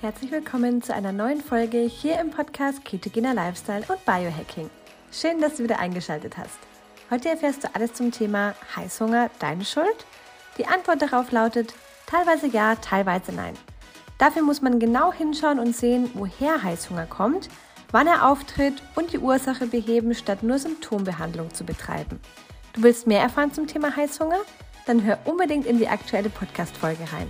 Herzlich willkommen zu einer neuen Folge hier im Podcast Ketogener Lifestyle und Biohacking. Schön, dass du wieder eingeschaltet hast. Heute erfährst du alles zum Thema Heißhunger, deine Schuld? Die Antwort darauf lautet teilweise ja, teilweise nein. Dafür muss man genau hinschauen und sehen, woher Heißhunger kommt, wann er auftritt und die Ursache beheben, statt nur Symptombehandlung zu betreiben. Du willst mehr erfahren zum Thema Heißhunger? Dann hör unbedingt in die aktuelle Podcast-Folge rein.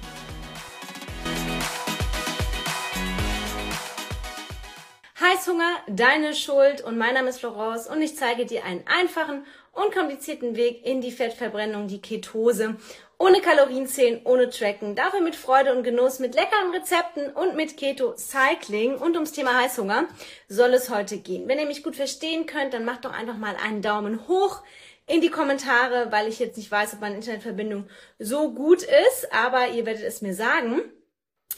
Heißhunger, deine Schuld und mein Name ist Florence und ich zeige dir einen einfachen, unkomplizierten Weg in die Fettverbrennung, die Ketose. Ohne Kalorienzählen, ohne Tracken, dafür mit Freude und Genuss, mit leckeren Rezepten und mit Keto Cycling und ums Thema Heißhunger soll es heute gehen. Wenn ihr mich gut verstehen könnt, dann macht doch einfach mal einen Daumen hoch in die Kommentare, weil ich jetzt nicht weiß, ob meine Internetverbindung so gut ist, aber ihr werdet es mir sagen.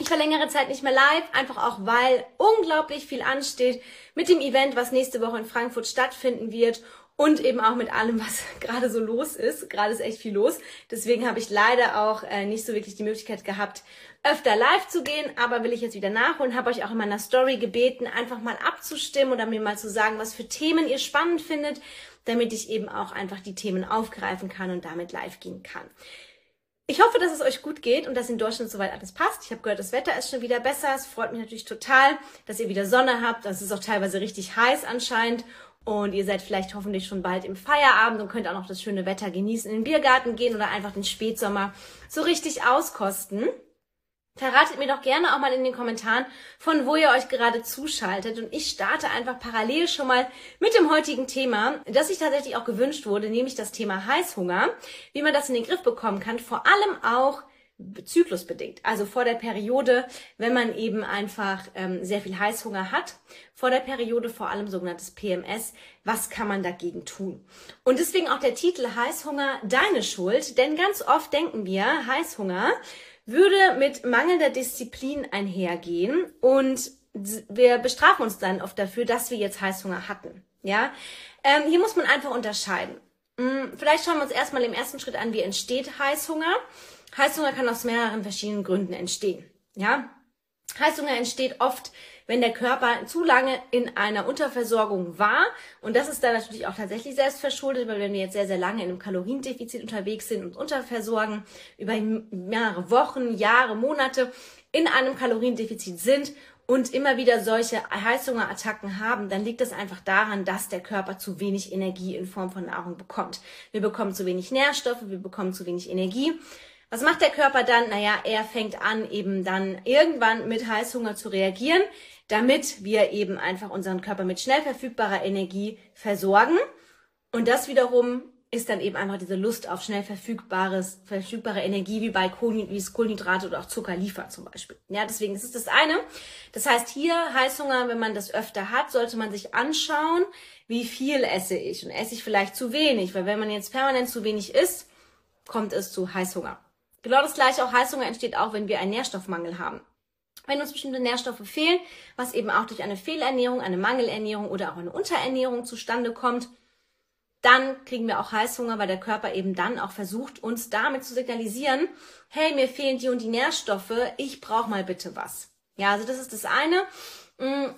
Ich war längere Zeit nicht mehr live, einfach auch weil unglaublich viel ansteht mit dem Event, was nächste Woche in Frankfurt stattfinden wird und eben auch mit allem, was gerade so los ist. Gerade ist echt viel los. Deswegen habe ich leider auch äh, nicht so wirklich die Möglichkeit gehabt, öfter live zu gehen, aber will ich jetzt wieder nachholen. Habe euch auch in meiner Story gebeten, einfach mal abzustimmen oder mir mal zu sagen, was für Themen ihr spannend findet, damit ich eben auch einfach die Themen aufgreifen kann und damit live gehen kann. Ich hoffe, dass es euch gut geht und dass in Deutschland soweit alles passt. Ich habe gehört, das Wetter ist schon wieder besser. Es freut mich natürlich total, dass ihr wieder Sonne habt. Das ist auch teilweise richtig heiß anscheinend. Und ihr seid vielleicht hoffentlich schon bald im Feierabend und könnt auch noch das schöne Wetter genießen, in den Biergarten gehen oder einfach den Spätsommer so richtig auskosten. Verratet mir doch gerne auch mal in den Kommentaren, von wo ihr euch gerade zuschaltet. Und ich starte einfach parallel schon mal mit dem heutigen Thema, das sich tatsächlich auch gewünscht wurde, nämlich das Thema Heißhunger. Wie man das in den Griff bekommen kann, vor allem auch zyklusbedingt. Also vor der Periode, wenn man eben einfach ähm, sehr viel Heißhunger hat. Vor der Periode vor allem sogenanntes PMS. Was kann man dagegen tun? Und deswegen auch der Titel Heißhunger, deine Schuld. Denn ganz oft denken wir, Heißhunger würde mit mangelnder Disziplin einhergehen und wir bestrafen uns dann oft dafür, dass wir jetzt Heißhunger hatten. Ja, ähm, hier muss man einfach unterscheiden. Hm, vielleicht schauen wir uns erstmal im ersten Schritt an, wie entsteht Heißhunger. Heißhunger kann aus mehreren verschiedenen Gründen entstehen. Ja, Heißhunger entsteht oft, wenn der Körper zu lange in einer Unterversorgung war. Und das ist dann natürlich auch tatsächlich selbst verschuldet, weil wenn wir jetzt sehr, sehr lange in einem Kaloriendefizit unterwegs sind und unterversorgen, über mehrere Wochen, Jahre, Monate in einem Kaloriendefizit sind und immer wieder solche Heißhungerattacken haben, dann liegt es einfach daran, dass der Körper zu wenig Energie in Form von Nahrung bekommt. Wir bekommen zu wenig Nährstoffe, wir bekommen zu wenig Energie was macht der Körper dann? Naja, er fängt an, eben dann irgendwann mit Heißhunger zu reagieren, damit wir eben einfach unseren Körper mit schnell verfügbarer Energie versorgen. Und das wiederum ist dann eben einfach diese Lust auf schnell verfügbares, verfügbare Energie, wie bei Kohlenhydrate, oder auch Zucker liefert zum Beispiel. Ja, deswegen ist es das eine. Das heißt, hier Heißhunger, wenn man das öfter hat, sollte man sich anschauen, wie viel esse ich und esse ich vielleicht zu wenig, weil wenn man jetzt permanent zu wenig isst, kommt es zu Heißhunger. Genau das gleiche auch Heißhunger entsteht auch, wenn wir einen Nährstoffmangel haben. Wenn uns bestimmte Nährstoffe fehlen, was eben auch durch eine Fehlernährung, eine Mangelernährung oder auch eine Unterernährung zustande kommt, dann kriegen wir auch Heißhunger, weil der Körper eben dann auch versucht, uns damit zu signalisieren, hey, mir fehlen die und die Nährstoffe, ich brauche mal bitte was. Ja, also das ist das eine. Mm,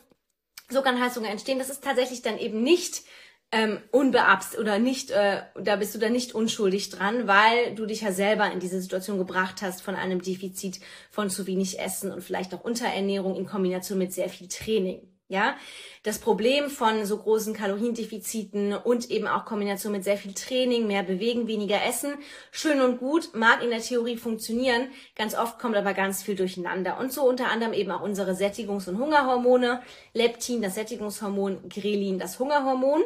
so kann Heißhunger entstehen. Das ist tatsächlich dann eben nicht ähm, unbeabst oder nicht, äh, da bist du da nicht unschuldig dran, weil du dich ja selber in diese Situation gebracht hast von einem Defizit von zu wenig Essen und vielleicht auch Unterernährung in Kombination mit sehr viel Training. Ja, das Problem von so großen Kaloriendefiziten und eben auch Kombination mit sehr viel Training, mehr bewegen, weniger essen, schön und gut, mag in der Theorie funktionieren. Ganz oft kommt aber ganz viel durcheinander. Und so unter anderem eben auch unsere Sättigungs- und Hungerhormone, Leptin, das Sättigungshormon, Grelin, das Hungerhormon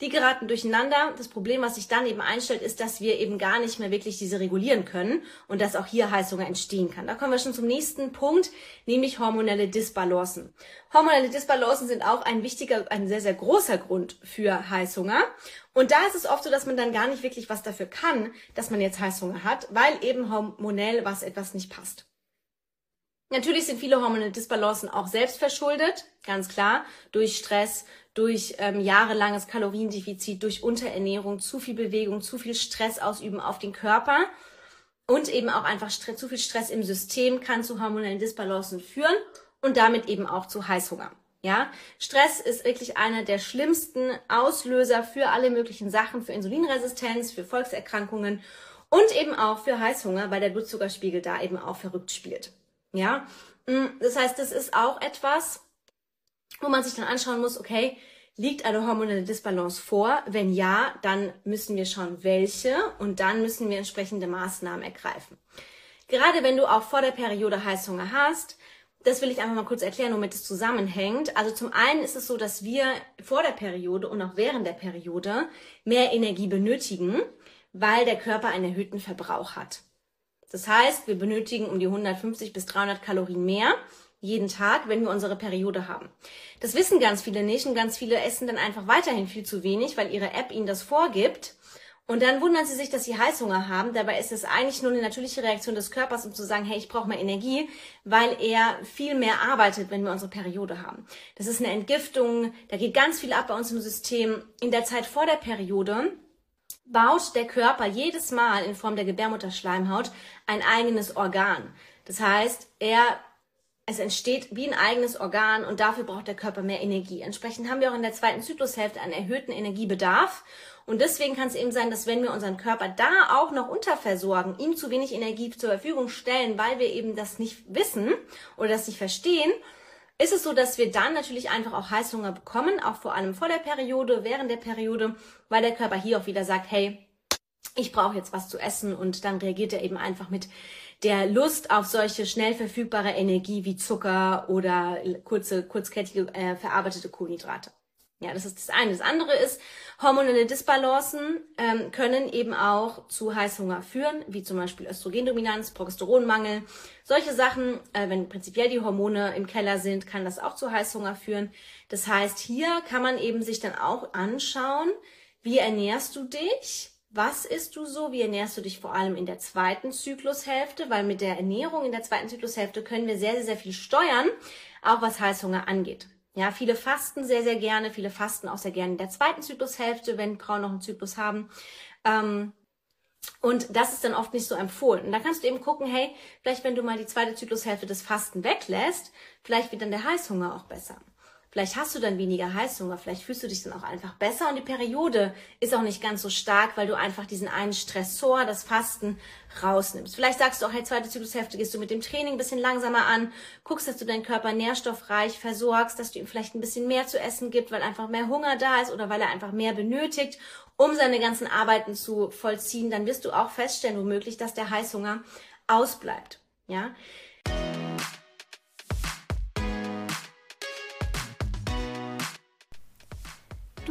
die geraten durcheinander. Das Problem, was sich dann eben einstellt, ist, dass wir eben gar nicht mehr wirklich diese regulieren können und dass auch hier Heißhunger entstehen kann. Da kommen wir schon zum nächsten Punkt, nämlich hormonelle Disbalancen. Hormonelle Disbalancen sind auch ein wichtiger, ein sehr, sehr großer Grund für Heißhunger. Und da ist es oft so, dass man dann gar nicht wirklich was dafür kann, dass man jetzt Heißhunger hat, weil eben hormonell was etwas nicht passt. Natürlich sind viele hormonelle Disbalancen auch selbst verschuldet, ganz klar, durch Stress, durch ähm, jahrelanges Kaloriendefizit, durch Unterernährung, zu viel Bewegung, zu viel Stress ausüben auf den Körper und eben auch einfach Stress, zu viel Stress im System kann zu hormonellen Disbalancen führen und damit eben auch zu Heißhunger. Ja, Stress ist wirklich einer der schlimmsten Auslöser für alle möglichen Sachen, für Insulinresistenz, für Volkserkrankungen und eben auch für Heißhunger, weil der Blutzuckerspiegel da eben auch verrückt spielt. Ja, mm, das heißt, das ist auch etwas, wo man sich dann anschauen muss, okay, liegt eine hormonelle Disbalance vor? Wenn ja, dann müssen wir schauen, welche und dann müssen wir entsprechende Maßnahmen ergreifen. Gerade wenn du auch vor der Periode Heißhunger hast, das will ich einfach mal kurz erklären, womit es zusammenhängt. Also zum einen ist es so, dass wir vor der Periode und auch während der Periode mehr Energie benötigen, weil der Körper einen erhöhten Verbrauch hat. Das heißt, wir benötigen um die 150 bis 300 Kalorien mehr jeden Tag, wenn wir unsere Periode haben. Das wissen ganz viele nicht und ganz viele essen dann einfach weiterhin viel zu wenig, weil ihre App ihnen das vorgibt und dann wundern sie sich, dass sie Heißhunger haben. Dabei ist es eigentlich nur eine natürliche Reaktion des Körpers, um zu sagen, hey, ich brauche mehr Energie, weil er viel mehr arbeitet, wenn wir unsere Periode haben. Das ist eine Entgiftung, da geht ganz viel ab bei uns im System. In der Zeit vor der Periode baut der Körper jedes Mal in Form der Gebärmutterschleimhaut ein eigenes Organ. Das heißt, er es entsteht wie ein eigenes Organ und dafür braucht der Körper mehr Energie. Entsprechend haben wir auch in der zweiten Zyklushälfte einen erhöhten Energiebedarf und deswegen kann es eben sein, dass wenn wir unseren Körper da auch noch unterversorgen, ihm zu wenig Energie zur Verfügung stellen, weil wir eben das nicht wissen oder das nicht verstehen, ist es so, dass wir dann natürlich einfach auch Heißhunger bekommen, auch vor allem vor der Periode, während der Periode, weil der Körper hier auch wieder sagt, hey, ich brauche jetzt was zu essen und dann reagiert er eben einfach mit der Lust auf solche schnell verfügbare Energie wie Zucker oder kurze, kurzkettige äh, verarbeitete Kohlenhydrate. Ja, das ist das eine. Das andere ist, hormonelle Disbalancen ähm, können eben auch zu Heißhunger führen, wie zum Beispiel Östrogendominanz, Progesteronmangel. Solche Sachen, äh, wenn prinzipiell die Hormone im Keller sind, kann das auch zu Heißhunger führen. Das heißt, hier kann man eben sich dann auch anschauen, wie ernährst du dich? Was isst du so? Wie ernährst du dich vor allem in der zweiten Zyklushälfte? Weil mit der Ernährung in der zweiten Zyklushälfte können wir sehr, sehr, sehr viel steuern, auch was Heißhunger angeht. Ja, viele fasten sehr, sehr gerne, viele fasten auch sehr gerne in der zweiten Zyklushälfte, wenn Frauen noch einen Zyklus haben. Ähm, und das ist dann oft nicht so empfohlen. Und da kannst du eben gucken, hey, vielleicht wenn du mal die zweite Zyklushälfte des Fasten weglässt, vielleicht wird dann der Heißhunger auch besser. Vielleicht hast du dann weniger Heißhunger, vielleicht fühlst du dich dann auch einfach besser und die Periode ist auch nicht ganz so stark, weil du einfach diesen einen Stressor, das Fasten, rausnimmst. Vielleicht sagst du auch, hey, zweite Zyklushälfte gehst du mit dem Training ein bisschen langsamer an, guckst, dass du deinen Körper nährstoffreich versorgst, dass du ihm vielleicht ein bisschen mehr zu essen gibt, weil einfach mehr Hunger da ist oder weil er einfach mehr benötigt, um seine ganzen Arbeiten zu vollziehen. Dann wirst du auch feststellen, womöglich, dass der Heißhunger ausbleibt. Ja,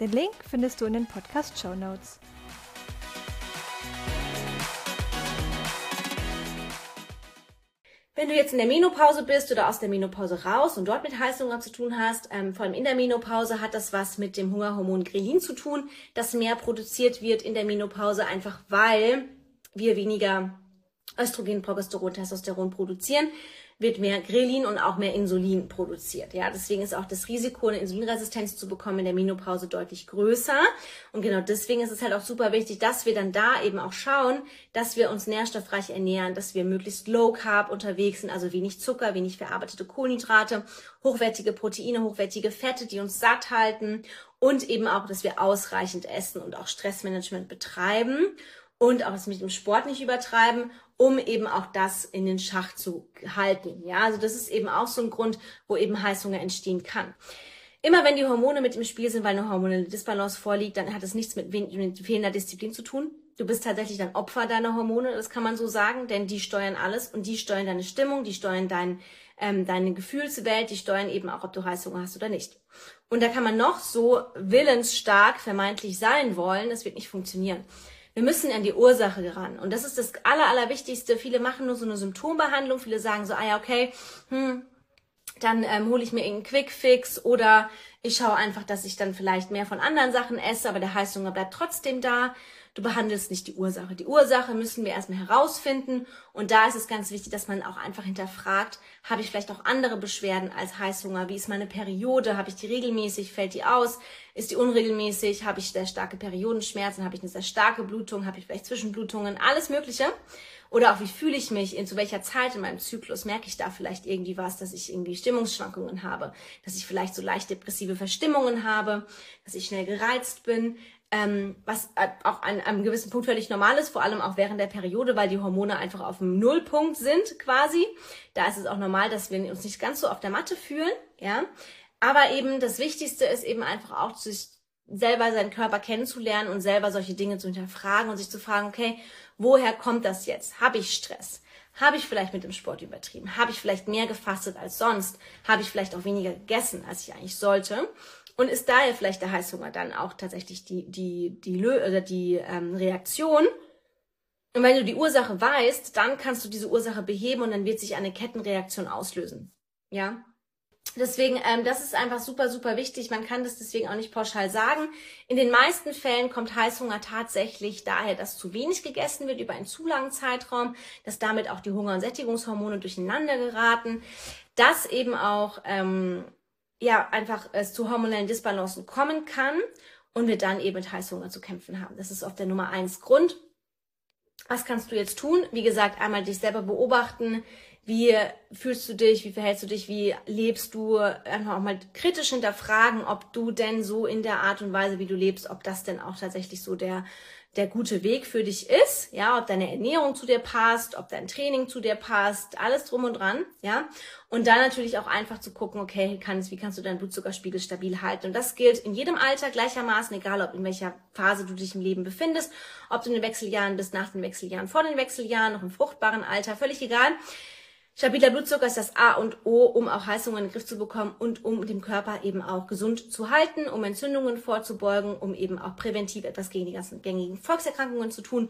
Den Link findest du in den Podcast Show Notes. Wenn du jetzt in der Menopause bist oder aus der Menopause raus und dort mit Heißhunger zu tun hast, ähm, vor allem in der Menopause hat das was mit dem Hungerhormon Grelin zu tun, das mehr produziert wird in der Menopause, einfach weil wir weniger Östrogen, Progesteron, Testosteron produzieren wird mehr Grelin und auch mehr Insulin produziert. Ja, deswegen ist auch das Risiko, eine Insulinresistenz zu bekommen in der Menopause deutlich größer. Und genau deswegen ist es halt auch super wichtig, dass wir dann da eben auch schauen, dass wir uns nährstoffreich ernähren, dass wir möglichst low carb unterwegs sind, also wenig Zucker, wenig verarbeitete Kohlenhydrate, hochwertige Proteine, hochwertige Fette, die uns satt halten und eben auch, dass wir ausreichend essen und auch Stressmanagement betreiben und auch es mit dem Sport nicht übertreiben um eben auch das in den Schach zu halten. Ja, also das ist eben auch so ein Grund, wo eben Heißhunger entstehen kann. Immer wenn die Hormone mit im Spiel sind, weil eine hormonelle Disbalance vorliegt, dann hat es nichts mit, mit fehlender Disziplin zu tun. Du bist tatsächlich dann Opfer deiner Hormone, das kann man so sagen, denn die steuern alles und die steuern deine Stimmung, die steuern dein, ähm, deine Gefühlswelt, die steuern eben auch, ob du Heißhunger hast oder nicht. Und da kann man noch so willensstark vermeintlich sein wollen, das wird nicht funktionieren. Wir müssen an die Ursache ran. Und das ist das Aller, Allerwichtigste. Viele machen nur so eine Symptombehandlung. Viele sagen so, ah ja, okay, hm, dann ähm, hole ich mir irgendeinen Quickfix oder ich schaue einfach, dass ich dann vielleicht mehr von anderen Sachen esse, aber der Heißhunger bleibt trotzdem da. Du behandelst nicht die Ursache. Die Ursache müssen wir erstmal herausfinden. Und da ist es ganz wichtig, dass man auch einfach hinterfragt, habe ich vielleicht auch andere Beschwerden als Heißhunger? Wie ist meine Periode? Habe ich die regelmäßig? Fällt die aus? Ist die unregelmäßig? Habe ich sehr starke Periodenschmerzen? Habe ich eine sehr starke Blutung? Habe ich vielleicht Zwischenblutungen? Alles Mögliche. Oder auch wie fühle ich mich, in zu welcher Zeit in meinem Zyklus merke ich da vielleicht irgendwie was, dass ich irgendwie Stimmungsschwankungen habe, dass ich vielleicht so leicht depressive Verstimmungen habe, dass ich schnell gereizt bin, ähm, was auch an, einem gewissen Punkt völlig normal ist, vor allem auch während der Periode, weil die Hormone einfach auf dem Nullpunkt sind quasi. Da ist es auch normal, dass wir uns nicht ganz so auf der Matte fühlen, ja. Aber eben das Wichtigste ist eben einfach auch, sich selber seinen Körper kennenzulernen und selber solche Dinge zu hinterfragen und sich zu fragen, okay, woher kommt das jetzt? Habe ich Stress? Habe ich vielleicht mit dem Sport übertrieben? Habe ich vielleicht mehr gefastet als sonst? Habe ich vielleicht auch weniger gegessen, als ich eigentlich sollte? Und ist daher vielleicht der Heißhunger dann auch tatsächlich die, die, die, oder die ähm, Reaktion? Und wenn du die Ursache weißt, dann kannst du diese Ursache beheben und dann wird sich eine Kettenreaktion auslösen. Ja? Deswegen, ähm, das ist einfach super, super wichtig. Man kann das deswegen auch nicht pauschal sagen. In den meisten Fällen kommt Heißhunger tatsächlich daher, dass zu wenig gegessen wird über einen zu langen Zeitraum, dass damit auch die Hunger- und Sättigungshormone durcheinander geraten, dass eben auch ähm, ja einfach es zu hormonellen Disbalancen kommen kann und wir dann eben mit Heißhunger zu kämpfen haben. Das ist oft der Nummer eins Grund. Was kannst du jetzt tun? Wie gesagt, einmal dich selber beobachten, wie fühlst du dich, wie verhältst du dich, wie lebst du, einfach auch mal kritisch hinterfragen, ob du denn so in der Art und Weise, wie du lebst, ob das denn auch tatsächlich so der der gute Weg für dich ist, ja, ob deine Ernährung zu dir passt, ob dein Training zu dir passt, alles drum und dran, ja. Und dann natürlich auch einfach zu gucken, okay, kannst, wie kannst du deinen Blutzuckerspiegel stabil halten? Und das gilt in jedem Alter gleichermaßen, egal ob in welcher Phase du dich im Leben befindest, ob du in den Wechseljahren bist, nach den Wechseljahren, vor den Wechseljahren, noch im fruchtbaren Alter, völlig egal. Stabiler Blutzucker ist das A und O, um auch Heißhunger in den Griff zu bekommen und um den Körper eben auch gesund zu halten, um Entzündungen vorzubeugen, um eben auch präventiv etwas gegen die ganzen gängigen Volkserkrankungen zu tun.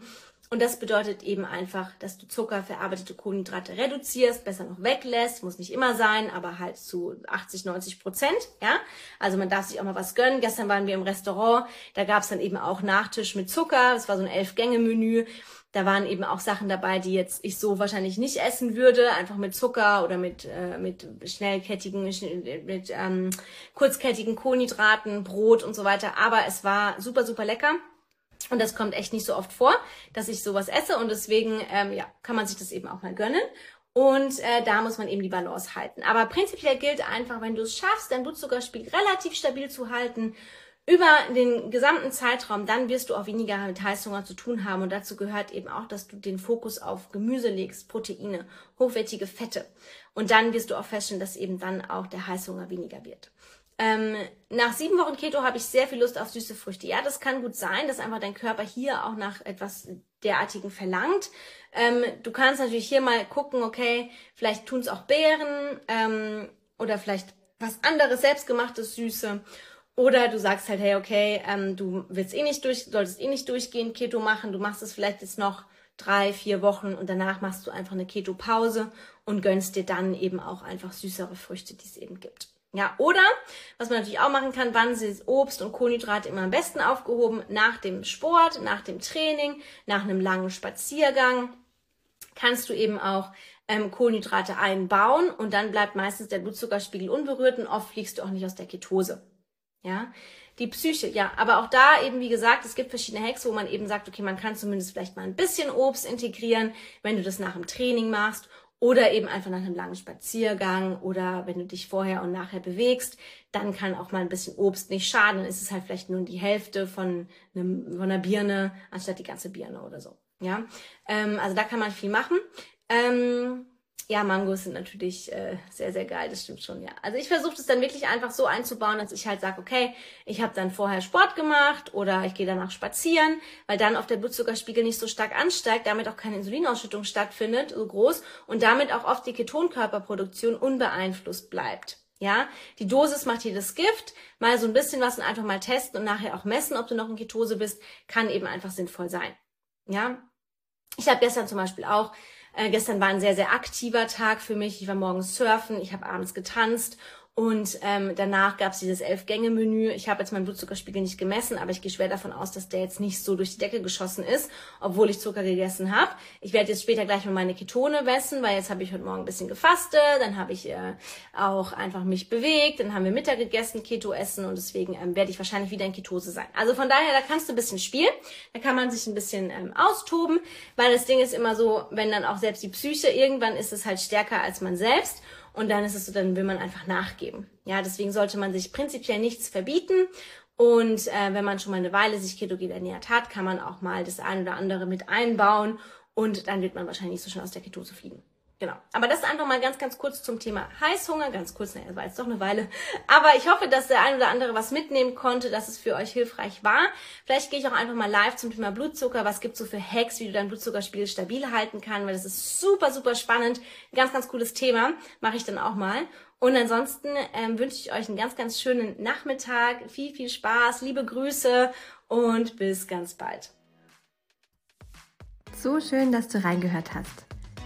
Und das bedeutet eben einfach, dass du Zucker, verarbeitete Kohlenhydrate reduzierst, besser noch weglässt, muss nicht immer sein, aber halt zu 80, 90 Prozent, ja. Also man darf sich auch mal was gönnen. Gestern waren wir im Restaurant, da gab es dann eben auch Nachtisch mit Zucker, das war so ein Elf-Gänge-Menü. Da waren eben auch Sachen dabei, die jetzt ich so wahrscheinlich nicht essen würde, einfach mit Zucker oder mit, äh, mit schnellkettigen, mit ähm, kurzkettigen Kohlenhydraten, Brot und so weiter. Aber es war super, super lecker. Und das kommt echt nicht so oft vor, dass ich sowas esse. Und deswegen ähm, ja, kann man sich das eben auch mal gönnen. Und äh, da muss man eben die Balance halten. Aber prinzipiell gilt einfach, wenn du es schaffst, dein Blutzuckerspiegel relativ stabil zu halten, über den gesamten Zeitraum, dann wirst du auch weniger mit Heißhunger zu tun haben. Und dazu gehört eben auch, dass du den Fokus auf Gemüse legst, Proteine, hochwertige Fette. Und dann wirst du auch feststellen, dass eben dann auch der Heißhunger weniger wird. Ähm, nach sieben Wochen Keto habe ich sehr viel Lust auf süße Früchte. Ja, das kann gut sein, dass einfach dein Körper hier auch nach etwas derartigen verlangt. Ähm, du kannst natürlich hier mal gucken, okay, vielleicht tun es auch Beeren ähm, oder vielleicht was anderes, selbstgemachtes Süße. Oder du sagst halt, hey, okay, ähm, du willst eh nicht durch, solltest eh nicht durchgehend Keto machen, du machst es vielleicht jetzt noch drei, vier Wochen und danach machst du einfach eine Keto-Pause und gönnst dir dann eben auch einfach süßere Früchte, die es eben gibt. Ja, oder was man natürlich auch machen kann, wann sind Obst und Kohlenhydrate immer am besten aufgehoben? Nach dem Sport, nach dem Training, nach einem langen Spaziergang kannst du eben auch ähm, Kohlenhydrate einbauen und dann bleibt meistens der Blutzuckerspiegel unberührt und oft fliegst du auch nicht aus der Ketose. Ja, die Psyche, ja, aber auch da eben, wie gesagt, es gibt verschiedene Hacks, wo man eben sagt, okay, man kann zumindest vielleicht mal ein bisschen Obst integrieren, wenn du das nach dem Training machst oder eben einfach nach einem langen Spaziergang oder wenn du dich vorher und nachher bewegst, dann kann auch mal ein bisschen Obst nicht schaden. Dann ist es halt vielleicht nur die Hälfte von, einem, von einer Birne anstatt die ganze Birne oder so. Ja, ähm, also da kann man viel machen. Ähm, ja, Mangos sind natürlich äh, sehr, sehr geil, das stimmt schon, ja. Also ich versuche das dann wirklich einfach so einzubauen, dass ich halt sage, okay, ich habe dann vorher Sport gemacht oder ich gehe danach spazieren, weil dann auf der Blutzuckerspiegel nicht so stark ansteigt, damit auch keine Insulinausschüttung stattfindet, so groß und damit auch oft die Ketonkörperproduktion unbeeinflusst bleibt. Ja, die Dosis macht hier das Gift. Mal so ein bisschen was und einfach mal testen und nachher auch messen, ob du noch in Ketose bist, kann eben einfach sinnvoll sein. Ja, ich habe gestern zum Beispiel auch Äh, gestern war ein sehr, sehr aktiver Tag für mich. Ich war morgens surfen, ich habe abends getanzt und ähm, danach gab es dieses Elf-Gänge-Menü. Ich habe jetzt meinen Blutzuckerspiegel nicht gemessen, aber ich gehe schwer davon aus, dass der jetzt nicht so durch die Decke geschossen ist, obwohl ich Zucker gegessen habe. Ich werde jetzt später gleich mal meine Ketone messen, weil jetzt habe ich heute Morgen ein bisschen gefastet, dann habe ich äh, auch einfach mich bewegt, dann haben wir Mittag gegessen, Keto essen und deswegen ähm, werde ich wahrscheinlich wieder in Ketose sein. Also von daher, da kannst du ein bisschen spielen, da kann man sich ein bisschen ähm, austoben, weil das Ding ist immer so, wenn dann auch selbst die Psyche, irgendwann ist es halt stärker als man selbst. Und dann ist es so, dann will man einfach nachgeben. Ja, deswegen sollte man sich prinzipiell nichts verbieten. Und äh, wenn man schon mal eine Weile sich ketogen ernährt hat, kann man auch mal das eine oder andere mit einbauen und dann wird man wahrscheinlich nicht so schnell aus der Ketose fliegen. Genau. Aber das einfach mal ganz, ganz kurz zum Thema Heißhunger. Ganz kurz, naja, war jetzt doch eine Weile. Aber ich hoffe, dass der ein oder andere was mitnehmen konnte, dass es für euch hilfreich war. Vielleicht gehe ich auch einfach mal live zum Thema Blutzucker. Was gibt's so für Hacks, wie du deinen Blutzuckerspiegel stabil halten kannst? Weil das ist super, super spannend. Ganz, ganz cooles Thema. Mache ich dann auch mal. Und ansonsten ähm, wünsche ich euch einen ganz, ganz schönen Nachmittag. Viel, viel Spaß. Liebe Grüße und bis ganz bald. So schön, dass du reingehört hast.